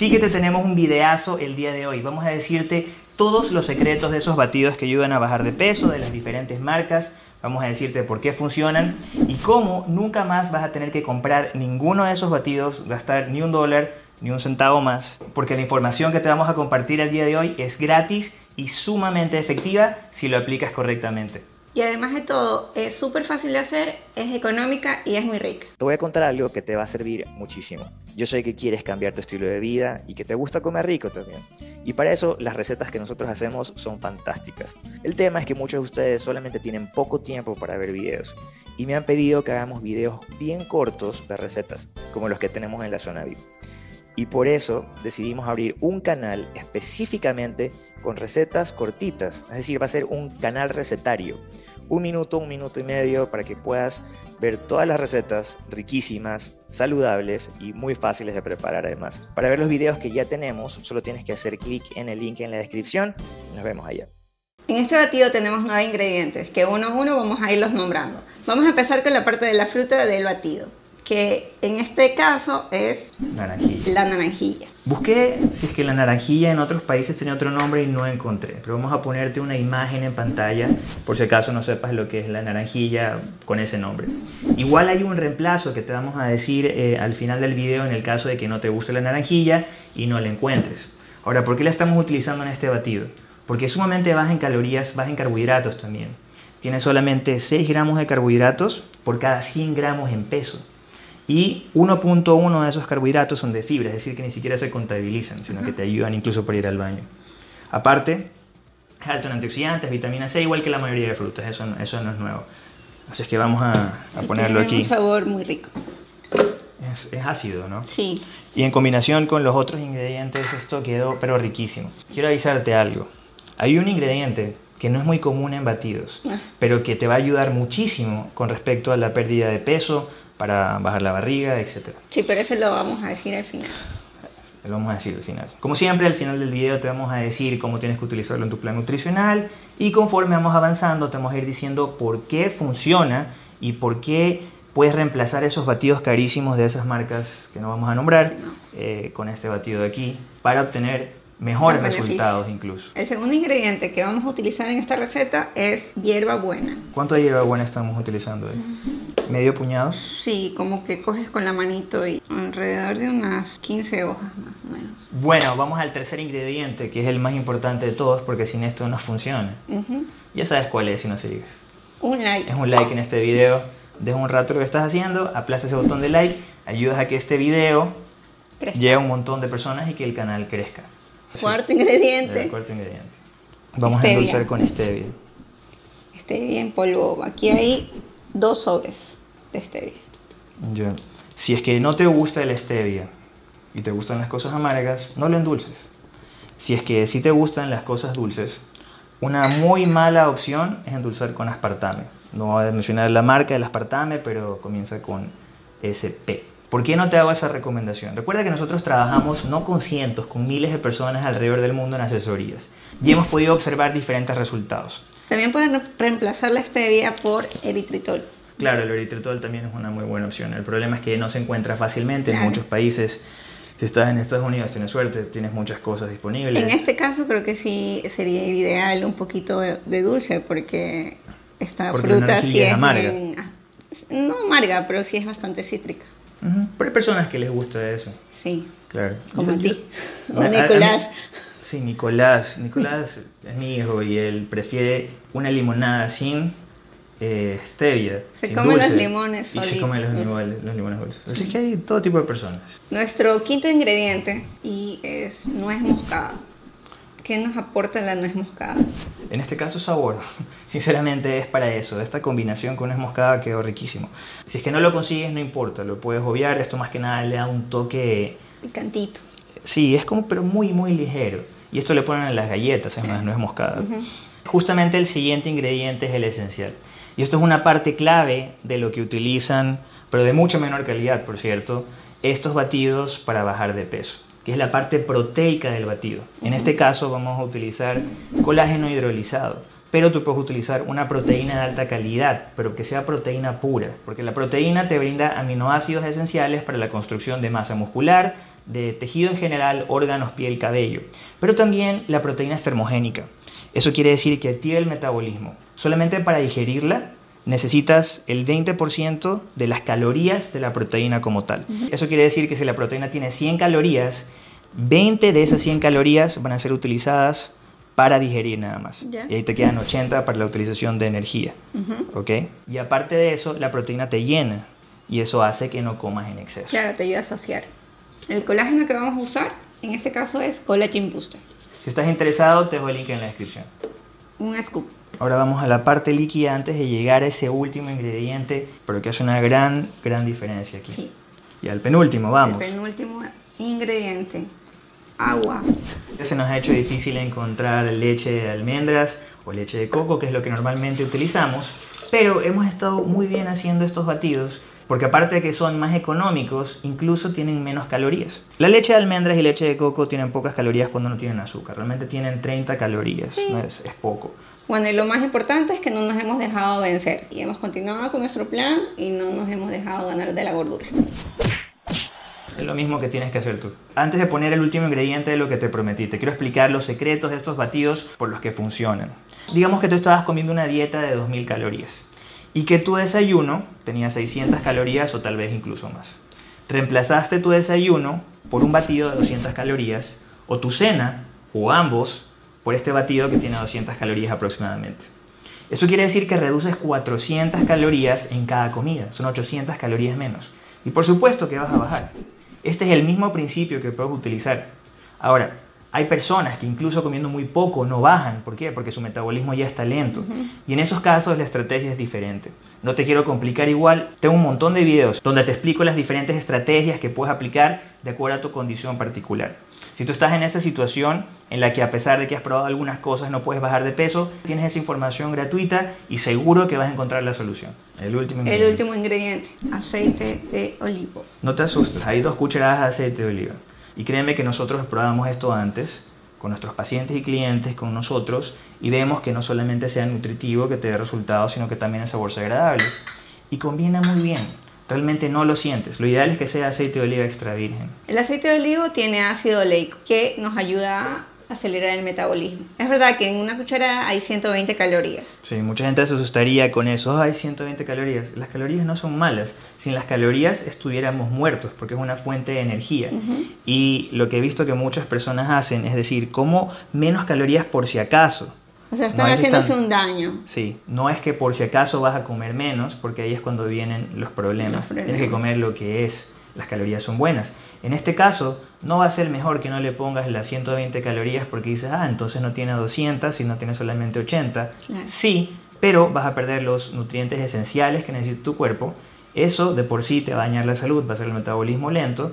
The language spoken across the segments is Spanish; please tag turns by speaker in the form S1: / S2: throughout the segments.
S1: Sí que te tenemos un videazo el día de hoy. Vamos a decirte todos los secretos de esos batidos que ayudan a bajar de peso, de las diferentes marcas. Vamos a decirte por qué funcionan y cómo nunca más vas a tener que comprar ninguno de esos batidos, gastar ni un dólar ni un centavo más, porque la información que te vamos a compartir el día de hoy es gratis y sumamente efectiva si lo aplicas correctamente.
S2: Y además de todo, es súper fácil de hacer, es económica y es muy rica.
S1: Te voy a contar algo que te va a servir muchísimo. Yo sé que quieres cambiar tu estilo de vida y que te gusta comer rico también. Y para eso las recetas que nosotros hacemos son fantásticas. El tema es que muchos de ustedes solamente tienen poco tiempo para ver videos y me han pedido que hagamos videos bien cortos de recetas, como los que tenemos en la zona VIP. Y por eso decidimos abrir un canal específicamente con recetas cortitas, es decir, va a ser un canal recetario. Un minuto, un minuto y medio para que puedas ver todas las recetas riquísimas, saludables y muy fáciles de preparar además. Para ver los videos que ya tenemos, solo tienes que hacer clic en el link en la descripción nos vemos allá.
S2: En este batido tenemos nueve ingredientes que uno a uno vamos a irlos nombrando. Vamos a empezar con la parte de la fruta del batido que en este caso es la naranjilla.
S1: Busqué si es que la naranjilla en otros países tenía otro nombre y no encontré, pero vamos a ponerte una imagen en pantalla por si acaso no sepas lo que es la naranjilla con ese nombre. Igual hay un reemplazo que te vamos a decir eh, al final del video en el caso de que no te guste la naranjilla y no la encuentres. Ahora, ¿por qué la estamos utilizando en este batido? Porque es sumamente baja en calorías, baja en carbohidratos también. Tiene solamente 6 gramos de carbohidratos por cada 100 gramos en peso. Y 1.1 de esos carbohidratos son de fibra, es decir, que ni siquiera se contabilizan, sino que te ayudan incluso para ir al baño. Aparte, es alto en antioxidantes, vitamina C, igual que la mayoría de frutas, eso, eso no es nuevo. Así es que vamos a, a ponerlo
S2: tiene
S1: aquí.
S2: un sabor muy rico.
S1: Es, es, ácido, ¿no?
S2: Sí.
S1: Y en combinación con los otros ingredientes, esto quedó pero riquísimo. Quiero avisarte algo. Hay un ingrediente que no es muy común en batidos, ah. pero que te va a ayudar muchísimo con respecto a la pérdida de peso, para bajar la barriga, etc.
S2: Sí, pero eso lo vamos a decir al final.
S1: Lo vamos a decir al final. Como siempre, al final del video te vamos a decir cómo tienes que utilizarlo en tu plan nutricional y conforme vamos avanzando te vamos a ir diciendo por qué funciona y por qué puedes reemplazar esos batidos carísimos de esas marcas que no vamos a nombrar eh, con este batido de aquí para obtener mejores resultados incluso.
S2: El segundo ingrediente que vamos a utilizar en esta receta es hierba buena.
S1: ¿Cuánto de hierba buena estamos utilizando? ¿Medio puñado?
S2: Sí, como que coges con la manito y alrededor de unas 15 hojas más o menos.
S1: Bueno, vamos al tercer ingrediente que es el más importante de todos porque sin esto no funciona. Ya sabes cuál es si no sigues.
S2: Un like.
S1: Es un like en este video. Deja un rato lo que estás haciendo, aplasta ese botón de like, ayudas a que este video llegue a un montón de personas y que el canal crezca.
S2: Cuarto ingrediente.
S1: cuarto ingrediente. Vamos a endulzar con stevia.
S2: Stevia en polvo. Aquí hay dos sobres de stevia.
S1: Si es que no te gusta el stevia y te gustan las cosas amargas, no lo endulces. Si es que sí te gustan las cosas dulces, una muy mala opción es endulzar con aspartame. No voy a mencionar la marca del aspartame, pero comienza con SP. ¿Por qué no te hago esa recomendación? Recuerda que nosotros trabajamos no con cientos, con miles de personas alrededor del mundo en asesorías y hemos podido observar diferentes resultados.
S2: También pueden reemplazar la stevia por eritritol.
S1: Claro, el eritritol también es una muy buena opción. El problema es que no se encuentra fácilmente en muchos países. Si estás en Estados Unidos tienes suerte, tienes muchas cosas disponibles.
S2: En este caso creo que sí sería ideal un poquito de dulce porque esta fruta sí es amarga. no amarga, pero sí es bastante cítrica.
S1: Pero hay personas que les gusta eso.
S2: Sí.
S1: Claro.
S2: Como a ti. O Nicolás.
S1: sí, Nicolás. Nicolás es mi hijo y él prefiere una limonada sin eh, stevia.
S2: Se come los limones
S1: Y se come los, los limones dulces. Así que hay todo tipo de personas.
S2: Nuestro quinto ingrediente y es nuez moscada. ¿Qué nos aporta la nuez moscada?
S1: En este caso sabor. Sinceramente es para eso. Esta combinación con nuez moscada quedó riquísimo. Si es que no lo consigues no importa, lo puedes obviar. Esto más que nada le da un toque...
S2: Picantito.
S1: Sí, es como pero muy muy ligero. Y esto le ponen en las galletas, es más, nuez moscada. Justamente el siguiente ingrediente es el esencial. Y esto es una parte clave de lo que utilizan, pero de mucha menor calidad, por cierto, estos batidos para bajar de peso que es la parte proteica del batido. En este caso vamos a utilizar colágeno hidrolizado, pero tú puedes utilizar una proteína de alta calidad, pero que sea proteína pura, porque la proteína te brinda aminoácidos esenciales para la construcción de masa muscular, de tejido en general, órganos, piel, cabello. Pero también la proteína es termogénica. Eso quiere decir que activa el metabolismo. Solamente para digerirla necesitas el 20% de las calorías de la proteína como tal. Eso quiere decir que si la proteína tiene 100 calorías, 20 de esas 100 calorías van a ser utilizadas para digerir nada más. Y ahí te quedan 80 para la utilización de energía. Y aparte de eso, la proteína te llena y eso hace que no comas en exceso.
S2: Claro, te ayuda a saciar. El colágeno que vamos a usar, en este caso es Collagen Booster.
S1: Si estás interesado, te dejo el link en la descripción.
S2: Un scoop.
S1: Ahora vamos a la parte líquida antes de llegar a ese último ingrediente, pero que hace una gran, gran diferencia aquí. Sí. Y al penúltimo, vamos.
S2: El penúltimo ingrediente, agua.
S1: Se nos ha hecho difícil encontrar leche de almendras o leche de coco, que es lo que normalmente utilizamos, pero hemos estado muy bien haciendo estos batidos porque aparte de que son más económicos, incluso tienen menos calorías. La leche de almendras y leche de coco tienen pocas calorías cuando no tienen azúcar, realmente tienen 30 calorías, es, es poco.
S2: Bueno, y lo más importante es que no nos hemos dejado vencer y hemos continuado con nuestro plan y no nos hemos dejado ganar de la gordura.
S1: Es lo mismo que tienes que hacer tú. Antes de poner el último ingrediente de lo que te prometí, te quiero explicar los secretos de estos batidos por los que funcionan. Digamos que tú estabas comiendo una dieta de 2000 calorías y que tu desayuno tenía 600 calorías o tal vez incluso más. Reemplazaste tu desayuno por un batido de 200 calorías o tu cena o ambos por este batido que tiene 200 calorías aproximadamente. Eso quiere decir que reduces 400 calorías en cada comida, son 800 calorías menos. Y por supuesto que vas a bajar. Este es el mismo principio que puedes utilizar. Ahora, hay personas que incluso comiendo muy poco no bajan. ¿Por qué? Porque su metabolismo ya está lento. Y en esos casos la estrategia es diferente. No te quiero complicar igual. Tengo un montón de videos donde te explico las diferentes estrategias que puedes aplicar de acuerdo a tu condición particular. Si tú estás en esa situación en la que a pesar de que has probado algunas cosas no puedes bajar de peso, tienes esa información gratuita y seguro que vas a encontrar la solución.
S2: El último ingrediente. El último ingrediente, aceite de olivo.
S1: No te asustes, hay dos cucharadas de aceite de oliva. Y créeme que nosotros probamos esto antes con nuestros pacientes y clientes, con nosotros, y vemos que no solamente sea nutritivo, que te dé resultados, sino que también es sabor agradable. Y combina muy bien. Realmente no lo sientes. Lo ideal es que sea aceite de oliva extra virgen.
S2: El aceite de olivo tiene ácido oleico que nos ayuda acelerar el metabolismo. Es verdad que en una cuchara hay 120 calorías.
S1: Sí, mucha gente se asustaría con eso. hay 120 calorías. Las calorías no son malas. Sin las calorías estuviéramos muertos porque es una fuente de energía. Y lo que he visto que muchas personas hacen es decir, como menos calorías por si acaso.
S2: O sea, están haciéndose un daño.
S1: Sí, no es que por si acaso vas a comer menos, porque ahí es cuando vienen los problemas. Tienes que comer lo que es. Las calorías son buenas. En este caso, no va a ser mejor que no le pongas las 120 calorías porque dices, ah, entonces no tiene 200 y no tiene solamente 80. Sí, pero vas a perder los nutrientes esenciales que necesita tu cuerpo. Eso de por sí te va a dañar la salud, va a ser el metabolismo lento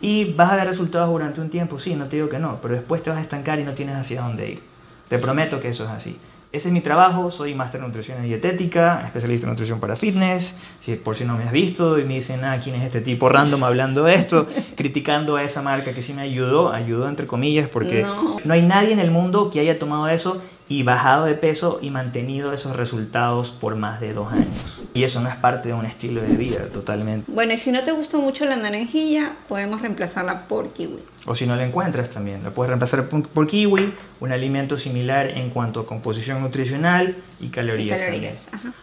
S1: y vas a ver resultados durante un tiempo, sí, no te digo que no, pero después te vas a estancar y no tienes hacia dónde ir. Te prometo que eso es así. Ese es mi trabajo, soy máster en nutrición y dietética, especialista en nutrición para fitness. Si por si no me has visto y me dicen, ah, ¿quién es este tipo random hablando de esto? criticando a esa marca que sí me ayudó, ayudó entre comillas, porque no. no hay nadie en el mundo que haya tomado eso y bajado de peso y mantenido esos resultados por más de dos años. Y eso no es parte de un estilo de vida totalmente.
S2: Bueno, y si no te gustó mucho la naranjilla, podemos reemplazarla por kiwi.
S1: O si no la encuentras también, la puedes reemplazar por kiwi, un alimento similar en cuanto a composición nutricional y calorías.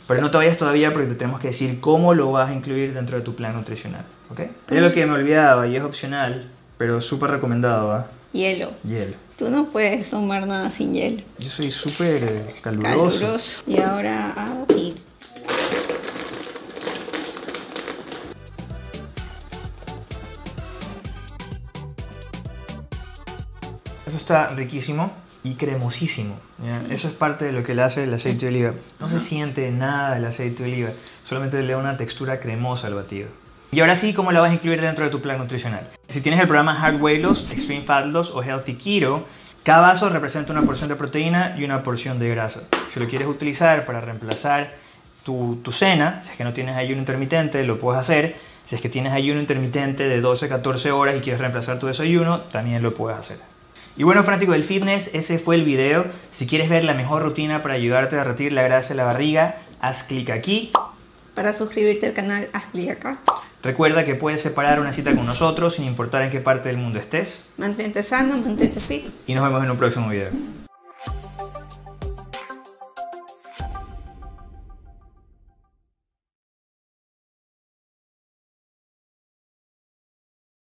S1: Pero no te vayas todavía porque te tenemos que decir cómo lo vas a incluir dentro de tu plan nutricional. ¿ok? Es lo que me olvidaba y es opcional, pero súper recomendado.
S2: Hielo.
S1: Hielo.
S2: Tú no puedes tomar nada sin hielo.
S1: Yo soy súper caluroso. caluroso.
S2: Y ahora a batir.
S1: Eso está riquísimo y cremosísimo. Eso es parte de lo que le hace el aceite de oliva. No se siente nada del aceite de oliva, solamente le da una textura cremosa al batido. Y ahora sí, ¿cómo la vas a incluir dentro de tu plan nutricional? Si tienes el programa Hard Weight Loss, Extreme Fat Loss o Healthy Keto, cada vaso representa una porción de proteína y una porción de grasa. Si lo quieres utilizar para reemplazar tu, cena, si es que no tienes ayuno intermitente, lo puedes hacer. Si es que tienes ayuno intermitente de 12-14 horas y quieres reemplazar tu desayuno, también lo puedes hacer. Y bueno, fanático del fitness, ese fue el video. Si quieres ver la mejor rutina para ayudarte a derretir la grasa de la barriga, haz clic aquí.
S2: Para suscribirte al canal, haz clic acá.
S1: Recuerda que puedes separar una cita con nosotros sin importar en qué parte del mundo estés.
S2: Mantente sano, mantente fit.
S1: Y nos vemos en un próximo video.